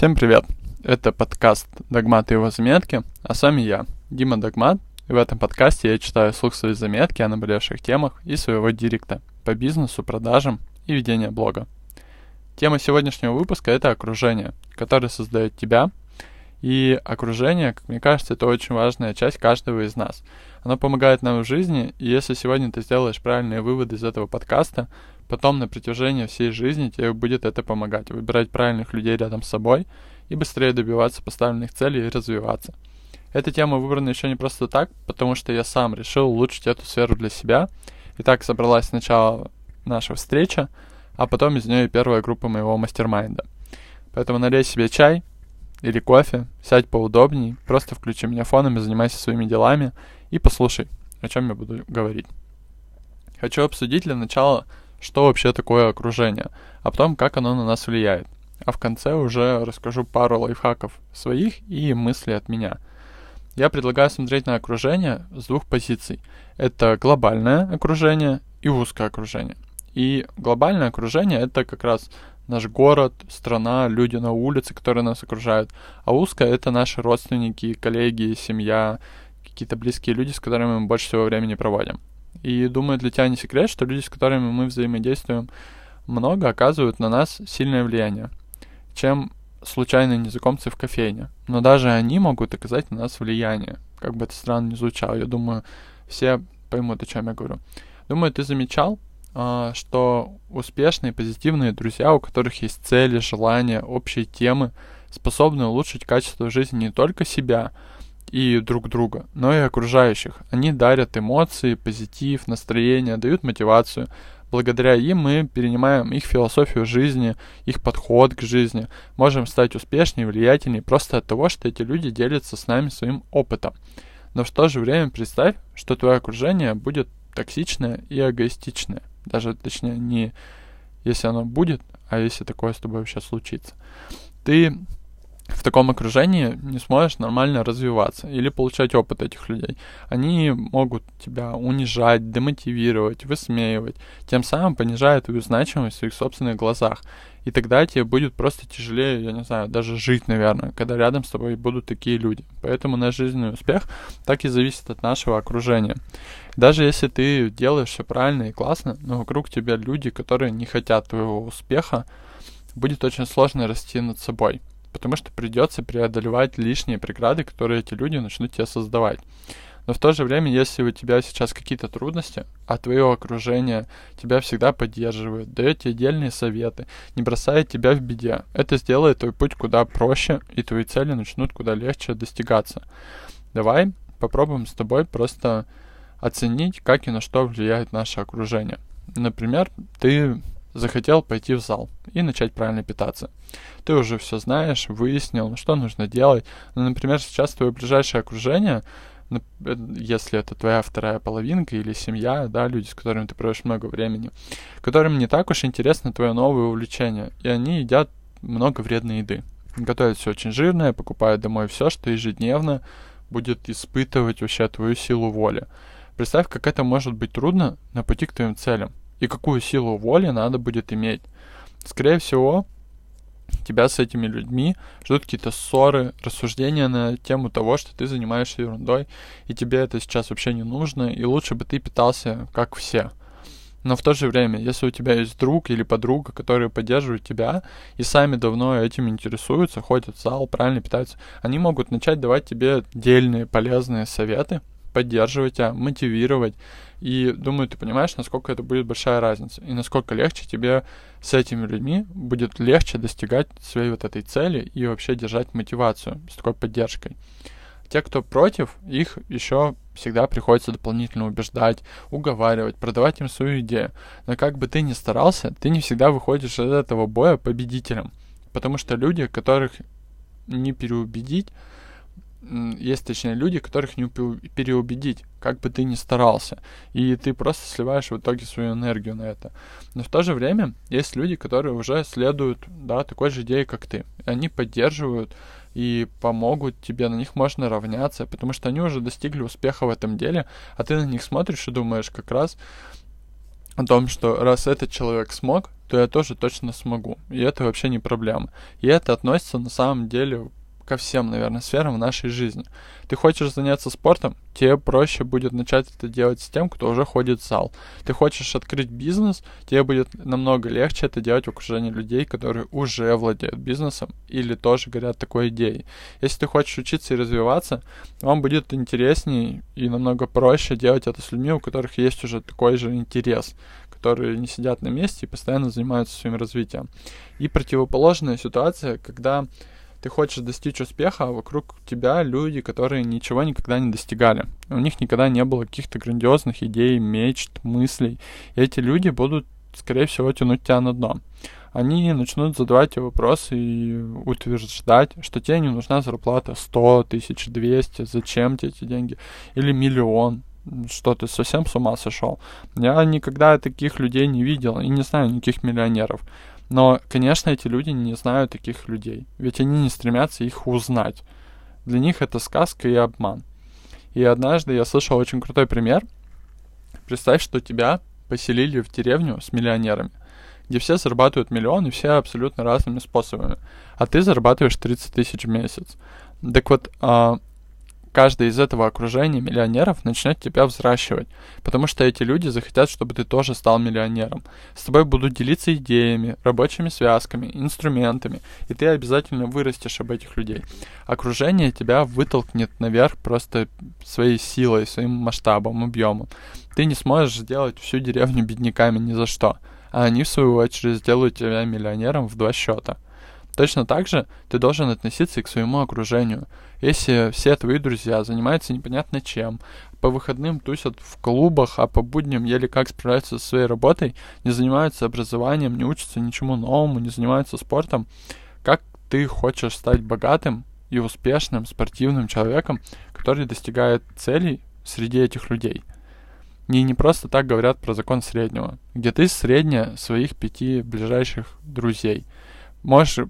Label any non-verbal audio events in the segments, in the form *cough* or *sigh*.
Всем привет! Это подкаст «Догмат и его заметки», а с вами я, Дима Догмат, и в этом подкасте я читаю слух свои заметки о наболевших темах и своего директа по бизнесу, продажам и ведению блога. Тема сегодняшнего выпуска — это окружение, которое создает тебя, и окружение, как мне кажется, это очень важная часть каждого из нас. Оно помогает нам в жизни, и если сегодня ты сделаешь правильные выводы из этого подкаста, потом на протяжении всей жизни тебе будет это помогать. Выбирать правильных людей рядом с собой и быстрее добиваться поставленных целей и развиваться. Эта тема выбрана еще не просто так, потому что я сам решил улучшить эту сферу для себя. И так собралась сначала наша встреча, а потом из нее и первая группа моего мастер-майнда. Поэтому налей себе чай или кофе, сядь поудобней, просто включи меня фоном и занимайся своими делами и послушай, о чем я буду говорить. Хочу обсудить для начала, что вообще такое окружение, а потом, как оно на нас влияет. А в конце уже расскажу пару лайфхаков своих и мыслей от меня. Я предлагаю смотреть на окружение с двух позиций. Это глобальное окружение и узкое окружение. И глобальное окружение это как раз наш город, страна, люди на улице, которые нас окружают. А узкое это наши родственники, коллеги, семья, какие-то близкие люди, с которыми мы больше всего времени проводим. И думаю, для тебя не секрет, что люди, с которыми мы взаимодействуем много, оказывают на нас сильное влияние, чем случайные незнакомцы в кофейне. Но даже они могут оказать на нас влияние. Как бы это странно ни звучало, я думаю, все поймут, о чем я говорю. Думаю, ты замечал, а, что успешные, позитивные друзья, у которых есть цели, желания, общие темы, способны улучшить качество жизни не только себя, и друг друга, но и окружающих. Они дарят эмоции, позитив, настроение, дают мотивацию. Благодаря им мы перенимаем их философию жизни, их подход к жизни, можем стать успешнее, влиятельнее просто от того, что эти люди делятся с нами своим опытом. Но в то же время представь, что твое окружение будет токсичное и эгоистичное. Даже, точнее, не если оно будет, а если такое с тобой вообще случится. Ты в таком окружении не сможешь нормально развиваться или получать опыт этих людей. Они могут тебя унижать, демотивировать, высмеивать, тем самым понижая твою значимость в своих собственных глазах. И тогда тебе будет просто тяжелее, я не знаю, даже жить, наверное, когда рядом с тобой будут такие люди. Поэтому наш жизненный успех так и зависит от нашего окружения. Даже если ты делаешь все правильно и классно, но вокруг тебя люди, которые не хотят твоего успеха, будет очень сложно расти над собой потому что придется преодолевать лишние преграды, которые эти люди начнут тебе создавать. Но в то же время, если у тебя сейчас какие-то трудности, а твое окружение тебя всегда поддерживает, дает тебе отдельные советы, не бросает тебя в беде, это сделает твой путь куда проще, и твои цели начнут куда легче достигаться. Давай попробуем с тобой просто оценить, как и на что влияет наше окружение. Например, ты захотел пойти в зал и начать правильно питаться. Ты уже все знаешь, выяснил, что нужно делать. Ну, например, сейчас твое ближайшее окружение, э, если это твоя вторая половинка или семья, да, люди, с которыми ты проводишь много времени, которым не так уж интересно твое новое увлечение, и они едят много вредной еды. Готовят все очень жирное, покупают домой все, что ежедневно будет испытывать вообще твою силу воли. Представь, как это может быть трудно на пути к твоим целям и какую силу воли надо будет иметь. Скорее всего, тебя с этими людьми ждут какие-то ссоры, рассуждения на тему того, что ты занимаешься ерундой, и тебе это сейчас вообще не нужно, и лучше бы ты питался как все. Но в то же время, если у тебя есть друг или подруга, которые поддерживают тебя и сами давно этим интересуются, ходят в зал, правильно питаются, они могут начать давать тебе дельные, полезные советы, поддерживать тебя, мотивировать. И думаю, ты понимаешь, насколько это будет большая разница. И насколько легче тебе с этими людьми будет легче достигать своей вот этой цели и вообще держать мотивацию с такой поддержкой. Те, кто против, их еще всегда приходится дополнительно убеждать, уговаривать, продавать им свою идею. Но как бы ты ни старался, ты не всегда выходишь из этого боя победителем. Потому что люди, которых не переубедить, есть, точнее, люди, которых не переубедить, как бы ты ни старался. И ты просто сливаешь в итоге свою энергию на это. Но в то же время есть люди, которые уже следуют, да, такой же идее, как ты. Они поддерживают и помогут тебе, на них можно равняться, потому что они уже достигли успеха в этом деле, а ты на них смотришь и думаешь как раз, о том, что раз этот человек смог, то я тоже точно смогу. И это вообще не проблема. И это относится на самом деле ко всем, наверное, сферам в нашей жизни. Ты хочешь заняться спортом, тебе проще будет начать это делать с тем, кто уже ходит в зал. Ты хочешь открыть бизнес, тебе будет намного легче это делать в окружении людей, которые уже владеют бизнесом или тоже горят такой идеей. Если ты хочешь учиться и развиваться, вам будет интереснее и намного проще делать это с людьми, у которых есть уже такой же интерес которые не сидят на месте и постоянно занимаются своим развитием. И противоположная ситуация, когда ты хочешь достичь успеха, а вокруг тебя люди, которые ничего никогда не достигали. У них никогда не было каких-то грандиозных идей, мечт, мыслей. И эти люди будут, скорее всего, тянуть тебя на дно. Они начнут задавать тебе вопросы и утверждать, что тебе не нужна зарплата 100 тысяч, 200, зачем тебе эти деньги, или миллион, что ты совсем с ума сошел. Я никогда таких людей не видел и не знаю никаких миллионеров. Но, конечно, эти люди не знают таких людей, ведь они не стремятся их узнать. Для них это сказка и обман. И однажды я слышал очень крутой пример. Представь, что тебя поселили в деревню с миллионерами, где все зарабатывают миллион и все абсолютно разными способами, а ты зарабатываешь 30 тысяч в месяц. Так вот, а, каждый из этого окружения миллионеров начнет тебя взращивать, потому что эти люди захотят, чтобы ты тоже стал миллионером. С тобой будут делиться идеями, рабочими связками, инструментами, и ты обязательно вырастешь об этих людей. Окружение тебя вытолкнет наверх просто своей силой, своим масштабом, объемом. Ты не сможешь сделать всю деревню бедняками ни за что, а они, в свою очередь, сделают тебя миллионером в два счета. Точно так же ты должен относиться и к своему окружению. Если все твои друзья занимаются непонятно чем, по выходным тусят в клубах, а по будням еле как справляются со своей работой, не занимаются образованием, не учатся ничему новому, не занимаются спортом, как ты хочешь стать богатым и успешным спортивным человеком, который достигает целей среди этих людей? И не просто так говорят про закон среднего, где ты средняя своих пяти ближайших друзей. Можешь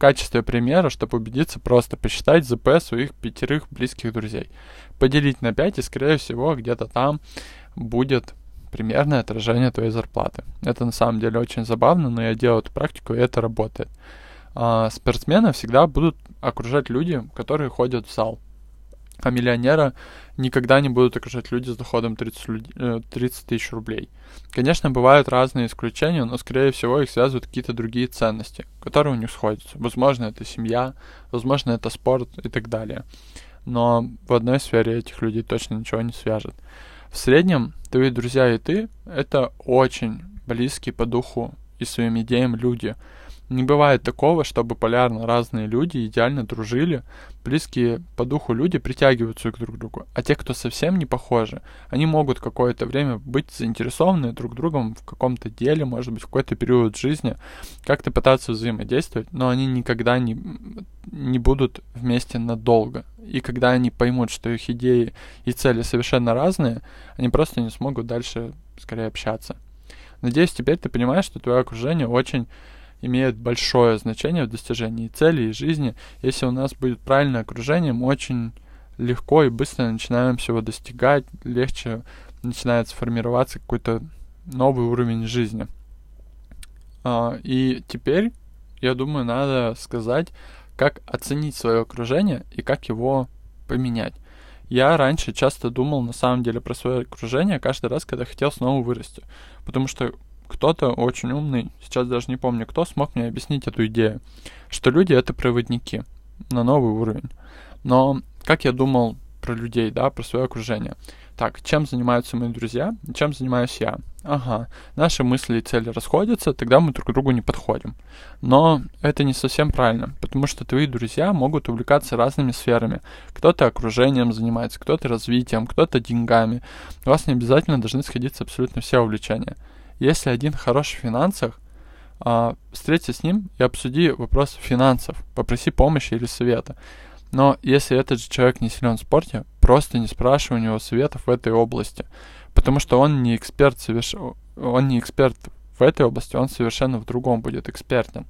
качестве примера, чтобы убедиться, просто посчитать ЗП своих пятерых близких друзей. Поделить на 5 и, скорее всего, где-то там будет примерное отражение твоей зарплаты. Это на самом деле очень забавно, но я делаю эту практику, и это работает. А, спортсмены всегда будут окружать люди, которые ходят в зал а миллионера никогда не будут окружать люди с доходом 30, 30 э, тысяч рублей. Конечно, бывают разные исключения, но, скорее всего, их связывают какие-то другие ценности, которые у них сходятся. Возможно, это семья, возможно, это спорт и так далее. Но в одной сфере этих людей точно ничего не свяжет. В среднем, твои друзья и ты — это очень близкие по духу и своим идеям люди — не бывает такого, чтобы полярно разные люди идеально дружили, близкие по духу люди притягиваются друг к другу, а те, кто совсем не похожи, они могут какое-то время быть заинтересованы друг другом в каком-то деле, может быть, в какой-то период жизни, как-то пытаться взаимодействовать, но они никогда не, не будут вместе надолго. И когда они поймут, что их идеи и цели совершенно разные, они просто не смогут дальше, скорее, общаться. Надеюсь, теперь ты понимаешь, что твое окружение очень имеют большое значение в достижении целей и жизни. Если у нас будет правильное окружение, мы очень легко и быстро начинаем всего достигать, легче начинает сформироваться какой-то новый уровень жизни. А, и теперь, я думаю, надо сказать, как оценить свое окружение и как его поменять. Я раньше часто думал на самом деле про свое окружение каждый раз, когда хотел снова вырасти. Потому что кто-то очень умный, сейчас даже не помню кто, смог мне объяснить эту идею, что люди это проводники на новый уровень. Но как я думал про людей, да, про свое окружение. Так, чем занимаются мои друзья, чем занимаюсь я? Ага, наши мысли и цели расходятся, тогда мы друг к другу не подходим. Но это не совсем правильно, потому что твои друзья могут увлекаться разными сферами. Кто-то окружением занимается, кто-то развитием, кто-то деньгами. У вас не обязательно должны сходиться абсолютно все увлечения. Если один хорош в финансах, а, встреться с ним и обсуди вопрос финансов, попроси помощи или совета. Но если этот же человек не силен в спорте, просто не спрашивай у него советов в этой области, потому что он не эксперт, соверш... он не эксперт в этой области, он совершенно в другом будет экспертен.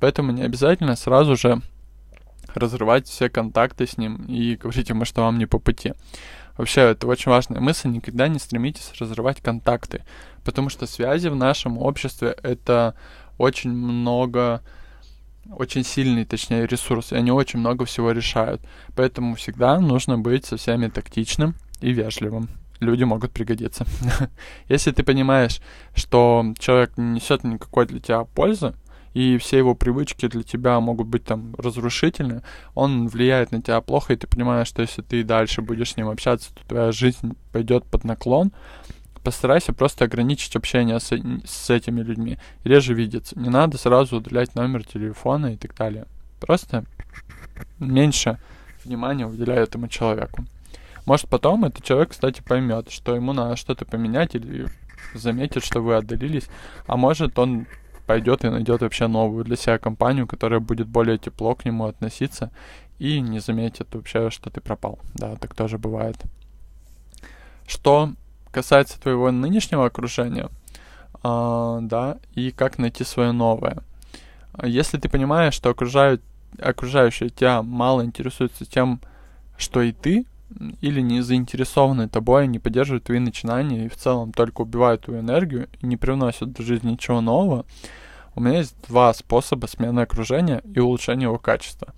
Поэтому не обязательно сразу же разрывать все контакты с ним и говорить ему, что вам не по пути. Вообще, это очень важная мысль, никогда не стремитесь разрывать контакты, потому что связи в нашем обществе — это очень много очень сильный, точнее, ресурс, и они очень много всего решают. Поэтому всегда нужно быть со всеми тактичным и вежливым. Люди могут пригодиться. *laughs* Если ты понимаешь, что человек не несет никакой для тебя пользы, и все его привычки для тебя могут быть там разрушительны, он влияет на тебя плохо, и ты понимаешь, что если ты дальше будешь с ним общаться, то твоя жизнь пойдет под наклон, постарайся просто ограничить общение с, с этими людьми, реже видеться. Не надо сразу удалять номер телефона и так далее. Просто меньше внимания уделяй этому человеку. Может, потом этот человек, кстати, поймет, что ему надо что-то поменять или заметит, что вы отдалились, а может, он пойдет и найдет вообще новую для себя компанию, которая будет более тепло к нему относиться и не заметит вообще, что ты пропал. Да, так тоже бывает. Что касается твоего нынешнего окружения, а, да, и как найти свое новое. Если ты понимаешь, что окружают, окружающие тебя мало интересуются тем, что и ты, или не заинтересованы тобой, не поддерживают твои начинания и в целом только убивают твою энергию и не привносят в жизнь ничего нового, у меня есть два способа смены окружения и улучшения его качества.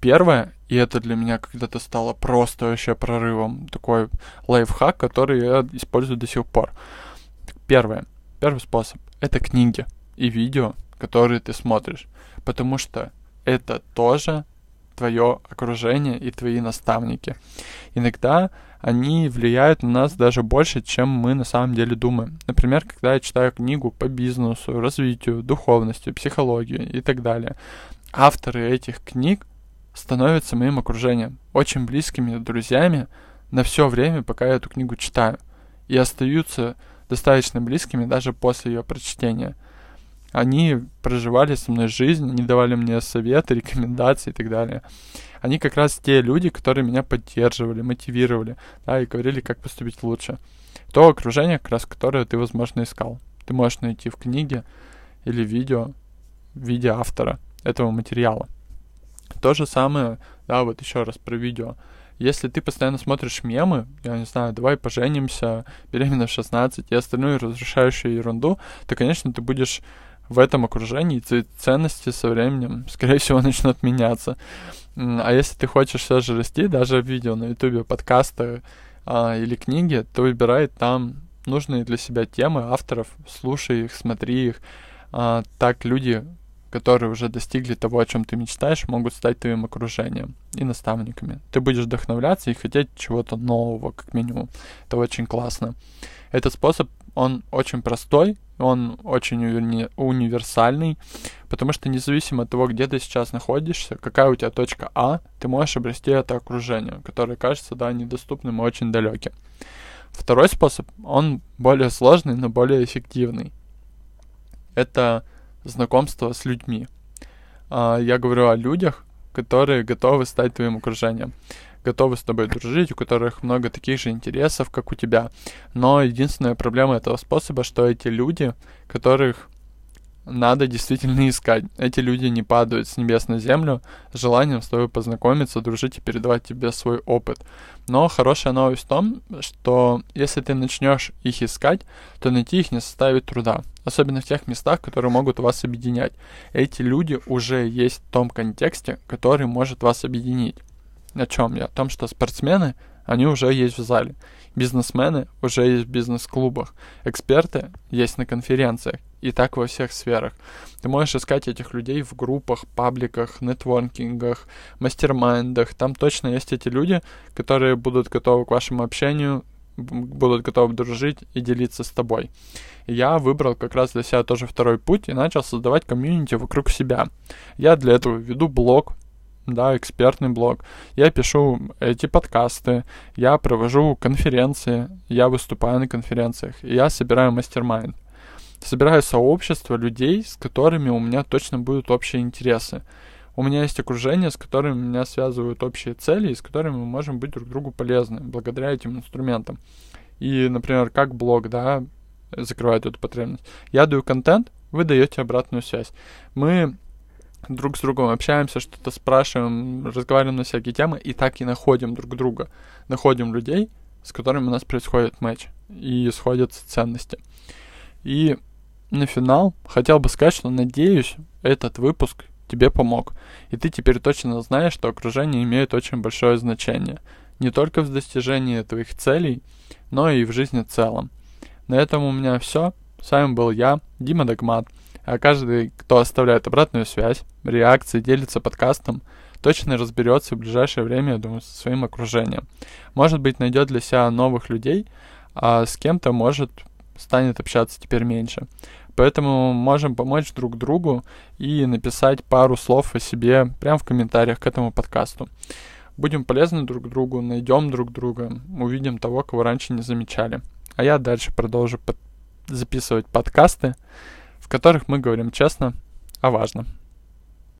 Первое, и это для меня когда-то стало просто вообще прорывом, такой лайфхак, который я использую до сих пор. Первое, первый способ — это книги и видео, которые ты смотришь, потому что это тоже твое окружение и твои наставники. Иногда они влияют на нас даже больше, чем мы на самом деле думаем. Например, когда я читаю книгу по бизнесу, развитию, духовности, психологии и так далее. Авторы этих книг становятся моим окружением, очень близкими друзьями на все время, пока я эту книгу читаю, и остаются достаточно близкими даже после ее прочтения – они проживали со мной жизнь, они давали мне советы, рекомендации и так далее. Они как раз те люди, которые меня поддерживали, мотивировали, да, и говорили, как поступить лучше. То окружение, как раз которое ты, возможно, искал. Ты можешь найти в книге или видео в виде автора этого материала. То же самое, да, вот еще раз про видео. Если ты постоянно смотришь мемы, я не знаю, давай поженимся, беременна в 16 и остальную разрушающую ерунду, то, конечно, ты будешь в этом окружении ценности со временем, скорее всего, *laughs* начнут меняться. А если ты хочешь все же расти, даже видео на ютубе, подкасты а, или книги, то выбирай там нужные для себя темы авторов, слушай их, смотри их. А, так люди, которые уже достигли того, о чем ты мечтаешь, могут стать твоим окружением и наставниками. Ты будешь вдохновляться и хотеть чего-то нового, как минимум. Это очень классно. Этот способ, он очень простой, он очень уни- универсальный, потому что независимо от того, где ты сейчас находишься, какая у тебя точка А, ты можешь обрести это окружение, которое кажется, да, недоступным и очень далеким. Второй способ, он более сложный, но более эффективный. Это знакомство с людьми. А, я говорю о людях, которые готовы стать твоим окружением готовы с тобой дружить, у которых много таких же интересов, как у тебя. Но единственная проблема этого способа, что эти люди, которых надо действительно искать. Эти люди не падают с небес на землю с желанием с тобой познакомиться, дружить и передавать тебе свой опыт. Но хорошая новость в том, что если ты начнешь их искать, то найти их не составит труда. Особенно в тех местах, которые могут вас объединять. Эти люди уже есть в том контексте, который может вас объединить. О чем я? О том, что спортсмены, они уже есть в зале. Бизнесмены уже есть в бизнес-клубах. Эксперты есть на конференциях. И так во всех сферах. Ты можешь искать этих людей в группах, пабликах, нетворкингах, мастер-майндах. Там точно есть эти люди, которые будут готовы к вашему общению, будут готовы дружить и делиться с тобой. я выбрал как раз для себя тоже второй путь и начал создавать комьюнити вокруг себя. Я для этого веду блог, да, экспертный блог. Я пишу эти подкасты, я провожу конференции, я выступаю на конференциях, я собираю мастер-майнд. Собираю сообщество людей, с которыми у меня точно будут общие интересы. У меня есть окружение, с которыми меня связывают общие цели, и с которыми мы можем быть друг другу полезны благодаря этим инструментам. И, например, как блог, да, закрывает эту потребность. Я даю контент, вы даете обратную связь. Мы друг с другом общаемся, что-то спрашиваем, разговариваем на всякие темы, и так и находим друг друга. Находим людей, с которыми у нас происходит матч, и сходятся ценности. И на финал хотел бы сказать, что надеюсь, этот выпуск тебе помог. И ты теперь точно знаешь, что окружение имеет очень большое значение. Не только в достижении твоих целей, но и в жизни в целом. На этом у меня все. С вами был я, Дима Догмат. А каждый, кто оставляет обратную связь, реакции, делится подкастом, точно разберется в ближайшее время, я думаю, со своим окружением. Может быть, найдет для себя новых людей, а с кем-то, может, станет общаться теперь меньше. Поэтому можем помочь друг другу и написать пару слов о себе прямо в комментариях к этому подкасту. Будем полезны друг другу, найдем друг друга, увидим того, кого раньше не замечали. А я дальше продолжу под... записывать подкасты, в которых мы говорим честно о важном.